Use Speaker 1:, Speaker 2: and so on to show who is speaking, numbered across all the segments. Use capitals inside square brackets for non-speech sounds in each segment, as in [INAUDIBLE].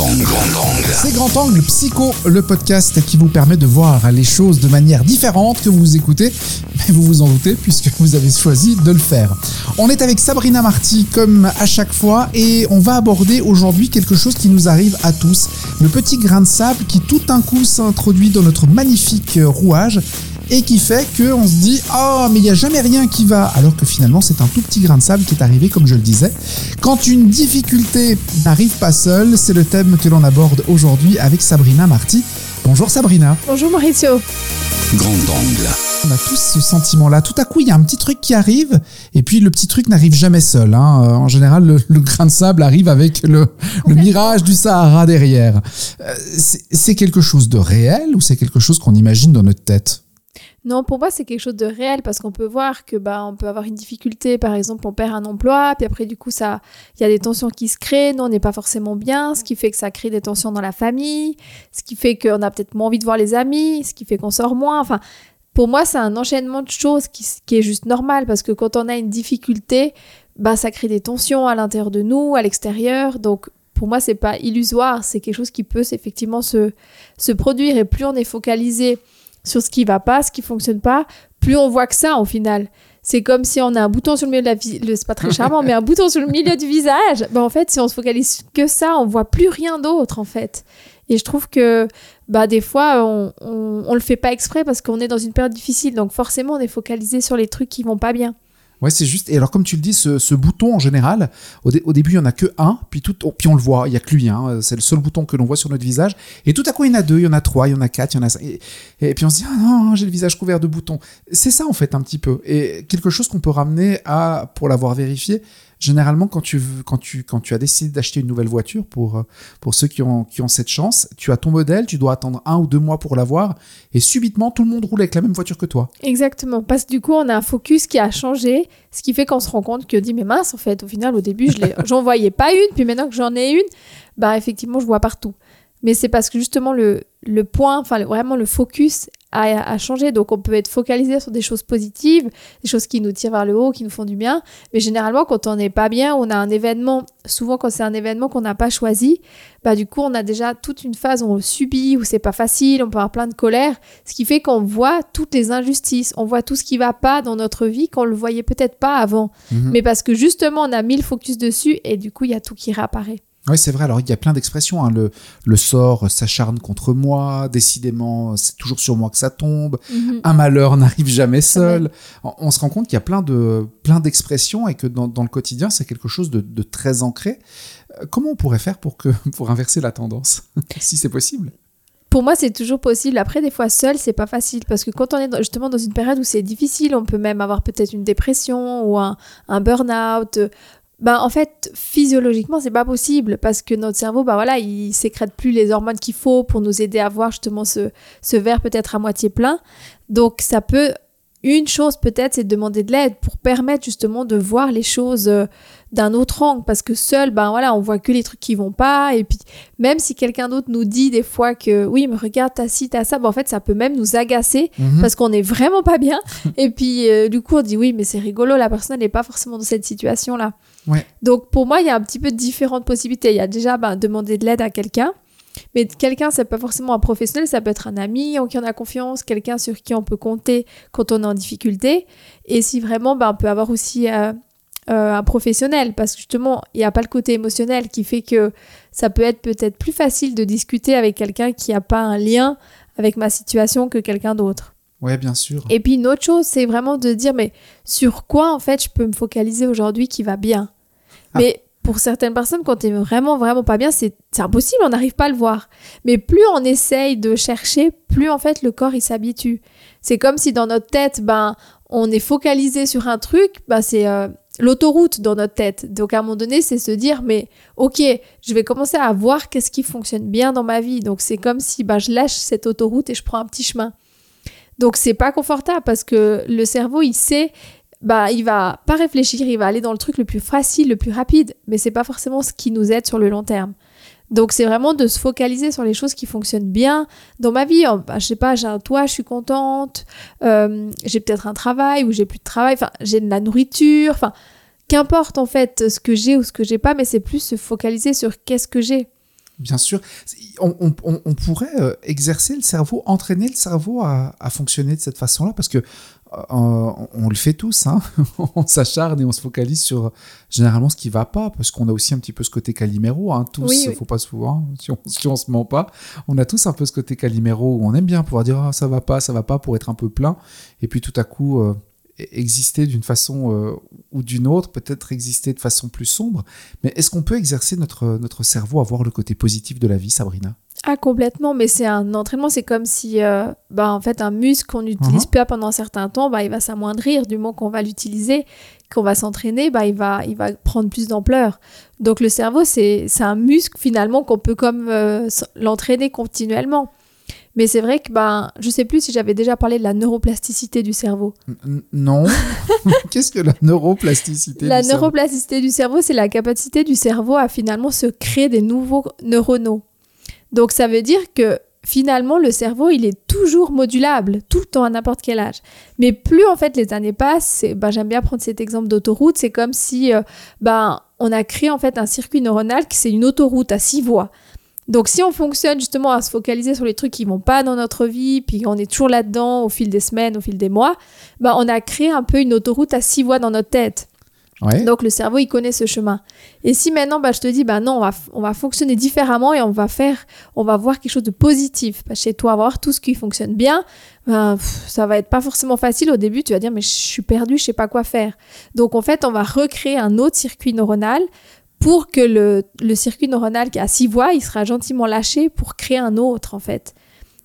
Speaker 1: angle. Grand angle.
Speaker 2: C'est Grand Angle Psycho, le podcast qui vous permet de voir les choses de manière différente que vous vous écoutez, mais vous vous en doutez puisque vous avez choisi de le faire. On est avec Sabrina Marty comme à chaque fois et on va aborder aujourd'hui quelque chose qui nous arrive à tous, le petit grain de sable qui tout d'un coup s'introduit dans notre magnifique rouage et qui fait qu'on se dit oh mais il n'y a jamais rien qui va alors que finalement c'est un tout petit grain de sable qui est arrivé comme je le disais. Quand une difficulté n'arrive pas seule, c'est le thème que l'on aborde aujourd'hui avec Sabrina Marty. Bonjour Sabrina.
Speaker 3: Bonjour Mauricio.
Speaker 1: Grand angle.
Speaker 2: On a tous ce sentiment-là. Tout à coup, il y a un petit truc qui arrive, et puis le petit truc n'arrive jamais seul. hein. En général, le, le grain de sable arrive avec le, le mirage du Sahara derrière. Euh, c'est c'est quelque chose de réel ou c'est quelque chose qu'on imagine dans notre tête?
Speaker 3: Non, pour moi, c'est quelque chose de réel parce qu'on peut voir que bah on peut avoir une difficulté, par exemple, on perd un emploi, puis après du coup ça il y a des tensions qui se créent, nous on n'est pas forcément bien, ce qui fait que ça crée des tensions dans la famille, ce qui fait qu'on a peut-être moins envie de voir les amis, ce qui fait qu'on sort moins, enfin pour moi, c'est un enchaînement de choses qui, qui est juste normal parce que quand on a une difficulté, bah ça crée des tensions à l'intérieur de nous, à l'extérieur. Donc pour moi, c'est pas illusoire, c'est quelque chose qui peut effectivement se, se produire. Et plus on est focalisé sur ce qui va pas, ce qui fonctionne pas, plus on voit que ça au final. C'est comme si on a un bouton sur le milieu de la vie, le- c'est pas très charmant, mais un bouton sur le milieu du visage. Ben en fait, si on se focalise que ça, on voit plus rien d'autre en fait. Et je trouve que bah des fois on, on, on le fait pas exprès parce qu'on est dans une période difficile, donc forcément on est focalisé sur les trucs qui vont pas bien.
Speaker 2: Ouais, c'est juste. Et alors, comme tu le dis, ce, bouton en général, au, dé- au début, il y en a que un, puis tout, oh, puis on le voit, il y a que lui. Hein, c'est le seul bouton que l'on voit sur notre visage. Et tout à coup, il y en a deux, il y en a trois, il y en a quatre, il y en a cinq. Et, et puis on se dit, ah non, j'ai le visage couvert de boutons. C'est ça en fait un petit peu. Et quelque chose qu'on peut ramener à, pour l'avoir vérifié. Généralement, quand tu, quand tu, quand tu as décidé d'acheter une nouvelle voiture, pour, euh, pour ceux qui ont, qui ont cette chance, tu as ton modèle, tu dois attendre un ou deux mois pour l'avoir, et subitement, tout le monde roule avec la même voiture que toi.
Speaker 3: Exactement, parce que du coup on a un focus qui a changé, ce qui fait qu'on se rend compte que dit mais mince en fait, au final au début je [LAUGHS] j'en voyais pas une, puis maintenant que j'en ai une, bah effectivement je vois partout. Mais c'est parce que justement le, le point, enfin vraiment le focus a changé, donc on peut être focalisé sur des choses positives, des choses qui nous tirent vers le haut, qui nous font du bien, mais généralement quand on n'est pas bien, on a un événement, souvent quand c'est un événement qu'on n'a pas choisi, bah du coup on a déjà toute une phase où on le subit, où c'est pas facile, on peut avoir plein de colère, ce qui fait qu'on voit toutes les injustices, on voit tout ce qui va pas dans notre vie qu'on le voyait peut-être pas avant.
Speaker 2: Mhm.
Speaker 3: Mais parce que justement, on a mis le focus dessus et du coup, il y a tout qui réapparaît.
Speaker 2: Oui, c'est vrai. Alors, il y a plein d'expressions. hein. Le, le sort s'acharne contre moi. Décidément, c'est toujours sur moi que ça tombe. Un malheur [LAUGHS] n'arrive jamais seul. On, on se rend compte qu'il y a plein de plein d'expressions et que dans, dans le quotidien, c'est quelque chose de, de très ancré. Euh, Comment on pourrait faire pour que [LAUGHS] pour inverser la tendance, [LAUGHS] si c'est possible?
Speaker 3: Pour moi, c'est toujours possible. Après, des fois, seul, c'est pas facile parce que quand on est justement dans une période où c'est difficile, on peut même avoir peut-être une dépression ou un, un burn-out. Ben, en fait, physiologiquement, c'est pas possible parce que notre cerveau, bah voilà, il sécrète plus les hormones qu'il faut pour nous aider à voir justement ce, ce verre peut-être à moitié plein. Donc, ça peut, une chose peut-être, c'est de demander de l'aide pour permettre justement de voir les choses euh, d'un autre angle parce que seul, ben voilà, on voit que les trucs qui vont pas et puis même si quelqu'un d'autre nous dit des fois que oui, mais regarde, t'as ci, t'as ça, ben en fait, ça peut même nous agacer
Speaker 2: Mhm.
Speaker 3: parce qu'on est vraiment pas bien. Et puis, euh, du coup, on dit oui, mais c'est rigolo, la personne n'est pas forcément dans cette situation-là.
Speaker 2: Ouais.
Speaker 3: Donc, pour moi, il y a un petit peu différentes possibilités. Il y a déjà ben, demander de l'aide à quelqu'un. Mais quelqu'un, c'est pas forcément un professionnel, ça peut être un ami en qui on a confiance, quelqu'un sur qui on peut compter quand on est en difficulté. Et si vraiment, ben, on peut avoir aussi euh, euh, un professionnel, parce que justement, il n'y a pas le côté émotionnel qui fait que ça peut être peut-être plus facile de discuter avec quelqu'un qui n'a pas un lien avec ma situation que quelqu'un d'autre.
Speaker 2: Ouais, bien sûr.
Speaker 3: Et puis une autre chose, c'est vraiment de dire, mais sur quoi en fait je peux me focaliser aujourd'hui qui va bien?
Speaker 2: Ah.
Speaker 3: Mais pour certaines personnes, quand t'es vraiment, vraiment pas bien, c'est impossible, on n'arrive pas à le voir. Mais plus on essaye de chercher, plus en fait le corps il s'habitue. C'est comme si dans notre tête, ben, on est focalisé sur un truc, ben, c'est euh, l'autoroute dans notre tête. Donc à un moment donné, c'est se dire, mais ok, je vais commencer à voir qu'est-ce qui fonctionne bien dans ma vie. Donc c'est comme si ben, je lâche cette autoroute et je prends un petit chemin. Donc c'est pas confortable parce que le cerveau, il sait, bah il va pas réfléchir, il va aller dans le truc le plus facile, le plus rapide, mais c'est pas forcément ce qui nous aide sur le long terme. Donc c'est vraiment de se focaliser sur les choses qui fonctionnent bien dans ma vie. Bah, je sais pas, j'ai un toit, je suis contente, euh, j'ai peut-être un travail ou j'ai plus de travail, enfin j'ai de la nourriture, enfin qu'importe en fait ce que j'ai ou ce que j'ai pas, mais c'est plus se focaliser sur qu'est-ce que j'ai.
Speaker 2: Bien sûr. On, pourrait euh, exercer le cerveau, entraîner le cerveau à, fonctionner de cette façon-là, parce que on, on le fait tous. Hein. [LAUGHS] on s'acharne et on se focalise sur généralement ce qui va pas, parce qu'on a aussi un petit peu ce côté caliméro. Hein. Tous,
Speaker 3: Oui, oui.
Speaker 2: faut pas se voir. Si on, si on se ment pas, on a tous un peu ce côté caliméro où on aime bien pouvoir dire ah, ça va pas, ça va pas, pour être un peu plein, et puis tout à coup. euh, exister d'une façon euh, ou d'une autre, peut-être exister de façon plus sombre. Mais est-ce qu'on peut exercer notre, notre cerveau à voir le côté positif de la vie, Sabrina?
Speaker 3: Ah complètement, mais c'est un entraînement, c'est comme si euh, bah, en fait un muscle qu'on n'utilise
Speaker 2: Mhm.
Speaker 3: pas pendant un certain temps, bah, il va s'amoindrir du moment qu'on va l'utiliser, qu'on va s'entraîner, bah, il, va, il va prendre plus d'ampleur. Donc le cerveau, c'est un muscle finalement qu'on peut comme euh, l'entraîner continuellement. Mais c'est vrai que bah, je sais plus si j'avais déjà parlé de la neuroplasticité du cerveau.
Speaker 2: N- Non. [LAUGHS] Qu'est-ce que la neuroplasticité
Speaker 3: La
Speaker 2: du cerveau?
Speaker 3: neuroplasticité du cerveau, c'est la capacité du cerveau à finalement se créer des nouveaux neuronaux. Donc ça veut dire que finalement le cerveau, il est toujours modulable, tout le temps à n'importe quel âge. Mais plus en fait les années passent, ben, j'aime bien prendre cet exemple d'autoroute, c'est comme si euh, ben, on a créé en fait un circuit neuronal qui c'est une autoroute à six voies. Donc si on fonctionne justement à se focaliser sur les trucs qui vont pas dans notre vie, puis on est toujours là-dedans au fil des semaines, au fil des mois, ben, on a créé un peu une autoroute à six voies dans notre tête. Donc le cerveau, il connaît ce chemin. Et si maintenant, bah, je te dis, bah non, on va, on va fonctionner différemment et on va faire, on va voir quelque chose de positif. Bah, chez toi, voir tout ce qui fonctionne bien. Ben, ça va être pas forcément facile au début. Tu vas dire, mais je suis perdu, je sais pas quoi faire. Donc en fait, on va recréer un autre circuit neuronal pour que le, le circuit neuronal qui a six voies, il sera gentiment lâché pour créer un autre en fait.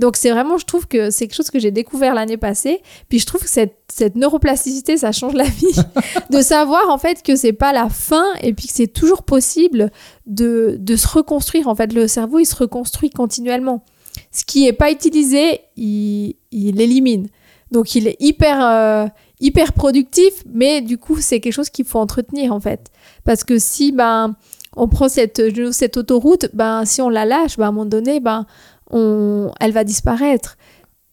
Speaker 3: Donc c'est vraiment, je trouve que c'est quelque chose que j'ai découvert l'année passée. Puis je trouve que cette, cette neuroplasticité, ça change la vie. [LAUGHS] de savoir en fait que c'est pas la fin et puis que c'est toujours possible de, de se reconstruire. En fait, le cerveau, il se reconstruit continuellement. Ce qui est pas utilisé, il, il l'élimine. Donc il est hyper, euh, hyper productif, mais du coup, c'est quelque chose qu'il faut entretenir en fait. Parce que si ben, on prend cette, cette autoroute, ben, si on la lâche, ben, à un moment donné, ben, on, elle va disparaître.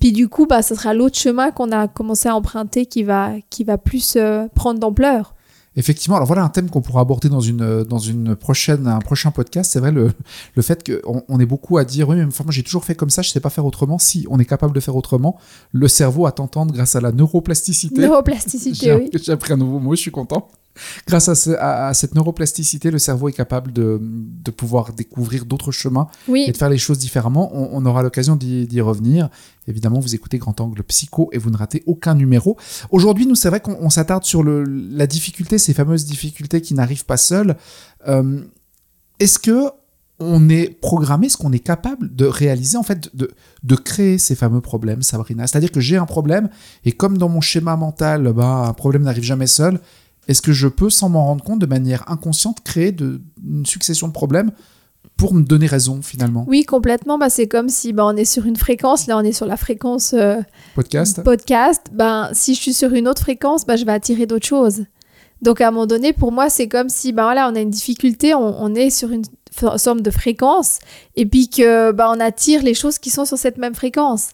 Speaker 3: Puis du coup, bah, ce sera l'autre chemin qu'on a commencé à emprunter qui va, qui va plus euh, prendre d'ampleur.
Speaker 2: Effectivement, alors voilà un thème qu'on pourra aborder dans une dans une prochaine un prochain podcast. C'est vrai le le fait qu'on on est beaucoup à dire oui mais enfin, moi j'ai toujours fait comme ça, je sais pas faire autrement. Si on est capable de faire autrement, le cerveau à t'entendre grâce à la neuroplasticité.
Speaker 3: Neuroplasticité, [LAUGHS]
Speaker 2: J'ai
Speaker 3: oui.
Speaker 2: j'ai appris un nouveau mot, je suis content. Grâce à, ce- à- à cette neuroplasticité, le cerveau est capable de, de pouvoir découvrir d'autres chemins
Speaker 3: Oui,
Speaker 2: et de faire les choses différemment. On, on aura l'occasion d'y revenir. Évidemment, vous écoutez Grand Angle Psycho et vous ne ratez aucun numéro. Aujourd'hui, nous, c'est vrai qu'on on s'attarde sur le, la difficulté, ces fameuses difficultés qui n'arrivent pas seules. Euh, Est-ce que on est programmé, est-ce qu'on est capable de réaliser, en fait, de, de créer ces fameux problèmes, Sabrina? C'est-à-dire que j'ai un problème et comme dans mon schéma mental, bah, un problème n'arrive jamais seul, est-ce que je peux, sans m'en rendre compte, de manière inconsciente, créer de, une succession de problèmes pour me donner raison, finalement?
Speaker 3: Oui, complètement. Bah, c'est comme si bah, on est sur une fréquence. Là, on est sur la fréquence euh,
Speaker 2: Podcast
Speaker 3: podcast. Ben, si je suis sur une autre fréquence, bah, je vais attirer d'autres choses. Donc, à un moment donné, pour moi, c'est comme si bah, voilà, on a une difficulté, on, on est sur une somme de fréquence, et puis que on attire les choses qui sont sur cette même fréquence.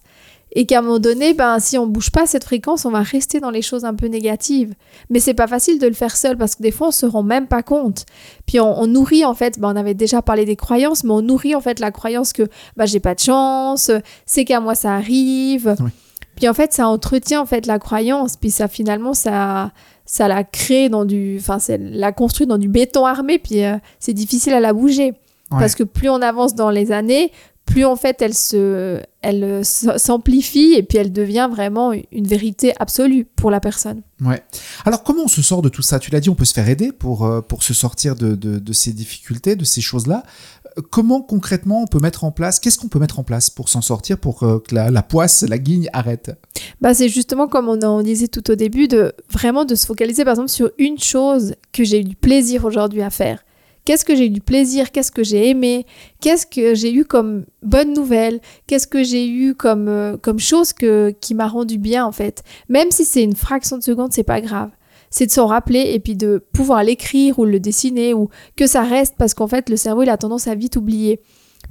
Speaker 3: Et qu'à un moment donné, ben, si on bouge pas cette fréquence, on va rester dans les choses un peu négatives. Mais c'est pas facile de le faire seul parce que des fois, on se rend même pas compte. Puis on, on nourrit en fait, ben, on avait déjà parlé des croyances, mais on nourrit en fait la croyance que bah, j'ai pas de chance, c'est qu'à moi ça arrive.
Speaker 2: Oui.
Speaker 3: Puis en fait, ça entretient en fait la croyance, puis ça finalement ça ça la crée dans du, enfin c'est la construit dans du béton armé, puis euh, c'est difficile à la bouger parce que plus on avance dans les années, plus en fait elle se, elle euh, s'amplifie et puis elle devient vraiment une vérité absolue pour la personne.
Speaker 2: Ouais. Alors, comment on se sort de tout ça? Tu l'as dit, on peut se faire aider pour, euh, pour se sortir de, de, de ces difficultés, de ces choses-là. Euh, Comment concrètement on peut mettre en place Qu'est-ce qu'on peut mettre en place pour s'en sortir, pour que la, la poisse, la guigne arrête?
Speaker 3: Bah, c'est justement comme on en disait tout au début, de vraiment de se focaliser par exemple sur une chose que j'ai eu du plaisir aujourd'hui à faire. Qu'est-ce que j'ai eu du plaisir? Qu'est-ce que j'ai aimé? Qu'est-ce que j'ai eu comme bonne nouvelle Qu'est-ce que j'ai eu comme, euh, chose qui m'a rendu bien en fait? Même si c'est une fraction de seconde, c'est pas grave. C'est de s'en rappeler et puis de pouvoir l'écrire ou le dessiner ou que ça reste parce qu'en fait le cerveau il a tendance à vite oublier.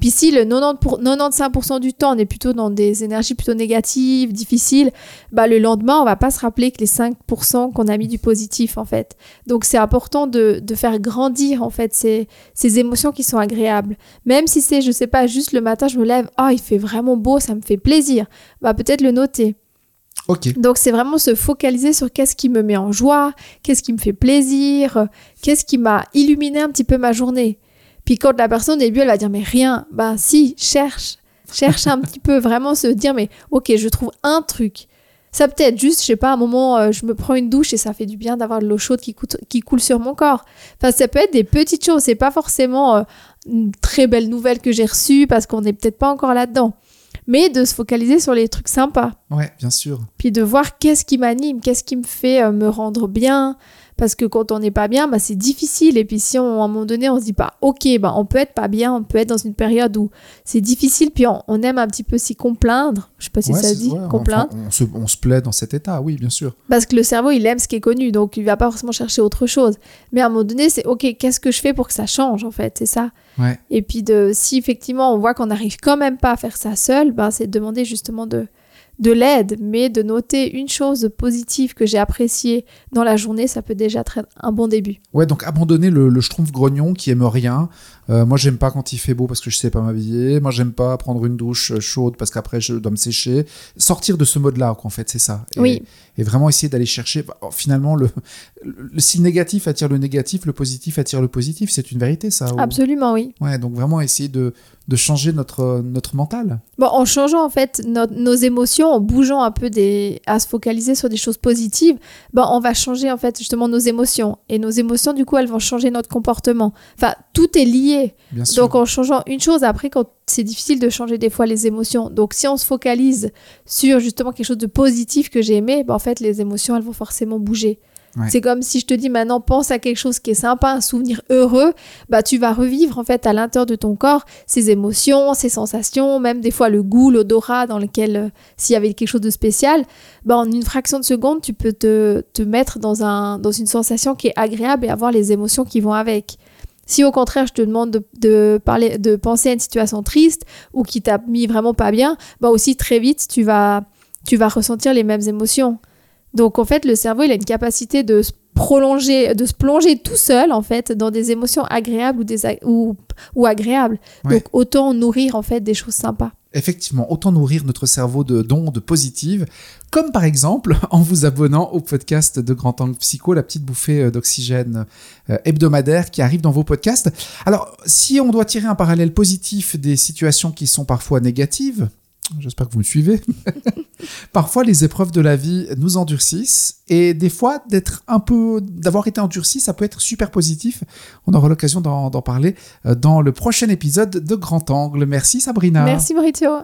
Speaker 3: Puis si le 90 pour, 95% du temps, on est plutôt dans des énergies plutôt négatives, difficiles, bah le lendemain, on va pas se rappeler que les 5% qu'on a mis du positif, en fait. Donc c'est important de, de, faire grandir, en fait, ces, ces émotions qui sont agréables. Même si c'est, je sais pas, juste le matin, je me lève, ah, il fait vraiment beau, ça me fait plaisir. Bah peut-être le noter. Donc c'est vraiment se focaliser sur qu'est-ce qui me met en joie, qu'est-ce qui me fait plaisir, qu'est-ce qui m'a illuminé un petit peu ma journée. Puis quand la personne au début elle va dire mais rien, ben si, cherche, cherche un [LAUGHS] petit peu, vraiment se dire mais ok je trouve un truc. Ça peut être juste, je sais pas, un moment, euh, je me prends une douche et ça fait du bien d'avoir de l'eau chaude qui, qui, coule sur mon corps. Enfin, ça peut être des petites choses. C'est pas forcément euh, une très belle nouvelle que j'ai reçue parce qu'on n'est peut-être pas encore là-dedans mais de se focaliser sur les trucs sympas.
Speaker 2: Ouais, bien sûr.
Speaker 3: Puis de voir qu'est-ce qui m'anime, qu'est-ce qui me fait euh, me rendre bien, parce que quand on n'est pas bien, bah, c'est difficile. Et puis si on, à un moment donné, on se dit pas, ok, bah, on peut être pas bien, on peut être dans une période où c'est difficile, puis on, aime un petit peu s'y complaindre. Je sais pas si ça se dit, complaindre.
Speaker 2: on, se, on, se, plaît dans cet état, oui, bien sûr.
Speaker 3: Parce que le cerveau, il aime ce qui est connu, donc il va pas forcément chercher autre chose. Mais à un moment donné, c'est ok, qu'est-ce que je fais pour que ça change, en fait, c'est ça.
Speaker 2: Ouais.
Speaker 3: Et puis de, si effectivement on voit qu'on n'arrive quand même pas à faire ça seul, ben, c'est de demander justement de, de l'aide, mais de noter une chose positive que j'ai appréciée dans la journée, ça peut déjà être un bon début.
Speaker 2: Ouais, donc abandonner le, schtroumpf grognon qui aime rien. Euh, moi, j'aime pas quand il fait beau parce que je sais pas m'habiller. Moi, j'aime pas prendre une douche chaude parce qu'après je dois me sécher. Sortir de ce mode-là, en fait, c'est ça. Et,
Speaker 3: oui.
Speaker 2: Et vraiment essayer d'aller chercher. Bah, finalement, le, le, si le négatif attire le négatif, le positif attire le positif. C'est une vérité, ça.
Speaker 3: Absolument, oui.
Speaker 2: Ouais, donc vraiment essayer de, de changer notre, notre mental.
Speaker 3: Bon, en changeant en fait nos émotions, en bougeant un peu des, à se focaliser sur des choses positives, bon, on va changer en fait justement nos émotions. Et nos émotions, du coup, elles vont changer notre comportement. Enfin, tout est lié.
Speaker 2: Bien sûr.
Speaker 3: Donc en changeant une chose, après, quand c'est difficile de changer des fois les émotions. Donc si on se focalise sur justement quelque chose de positif que j'ai aimé, ben, en fait, les émotions, elles vont forcément bouger. C'est comme si je te dis maintenant pense à quelque chose qui est sympa, un souvenir heureux, bah tu vas revivre en fait à l'intérieur de ton corps ces émotions, ces sensations, même des fois le goût, l'odorat dans lequel euh, s'il y avait quelque chose de spécial, bah en une fraction de seconde tu peux te, te mettre dans un dans une sensation qui est agréable et avoir les émotions qui vont avec. Si au contraire je te demande de, de, parler, de penser à une situation triste ou qui t'a mis vraiment pas bien, bah aussi très vite tu vas, tu vas ressentir les mêmes émotions. Donc en fait, le cerveau, il a une capacité de se prolonger, de se plonger tout seul en fait dans des émotions agréables ou, des, ou, ou agréables. Donc autant nourrir en fait des choses sympas.
Speaker 2: Effectivement, autant nourrir notre cerveau de d'ondes positives, comme par exemple [LAUGHS] en vous abonnant au podcast de Grand Angle Psycho, la petite bouffée euh, d'oxygène euh, hebdomadaire qui arrive dans vos podcasts. Alors, si on doit tirer un parallèle positif des situations qui sont parfois négatives, J'espère que vous me suivez. [LAUGHS] Parfois, les épreuves de la vie nous endurcissent et des fois, d'être un peu, d'avoir été endurci, ça peut être super positif. On aura l'occasion d'en parler euh, dans le prochain épisode de Grand Angle. Merci Sabrina.
Speaker 3: Merci Maurizio.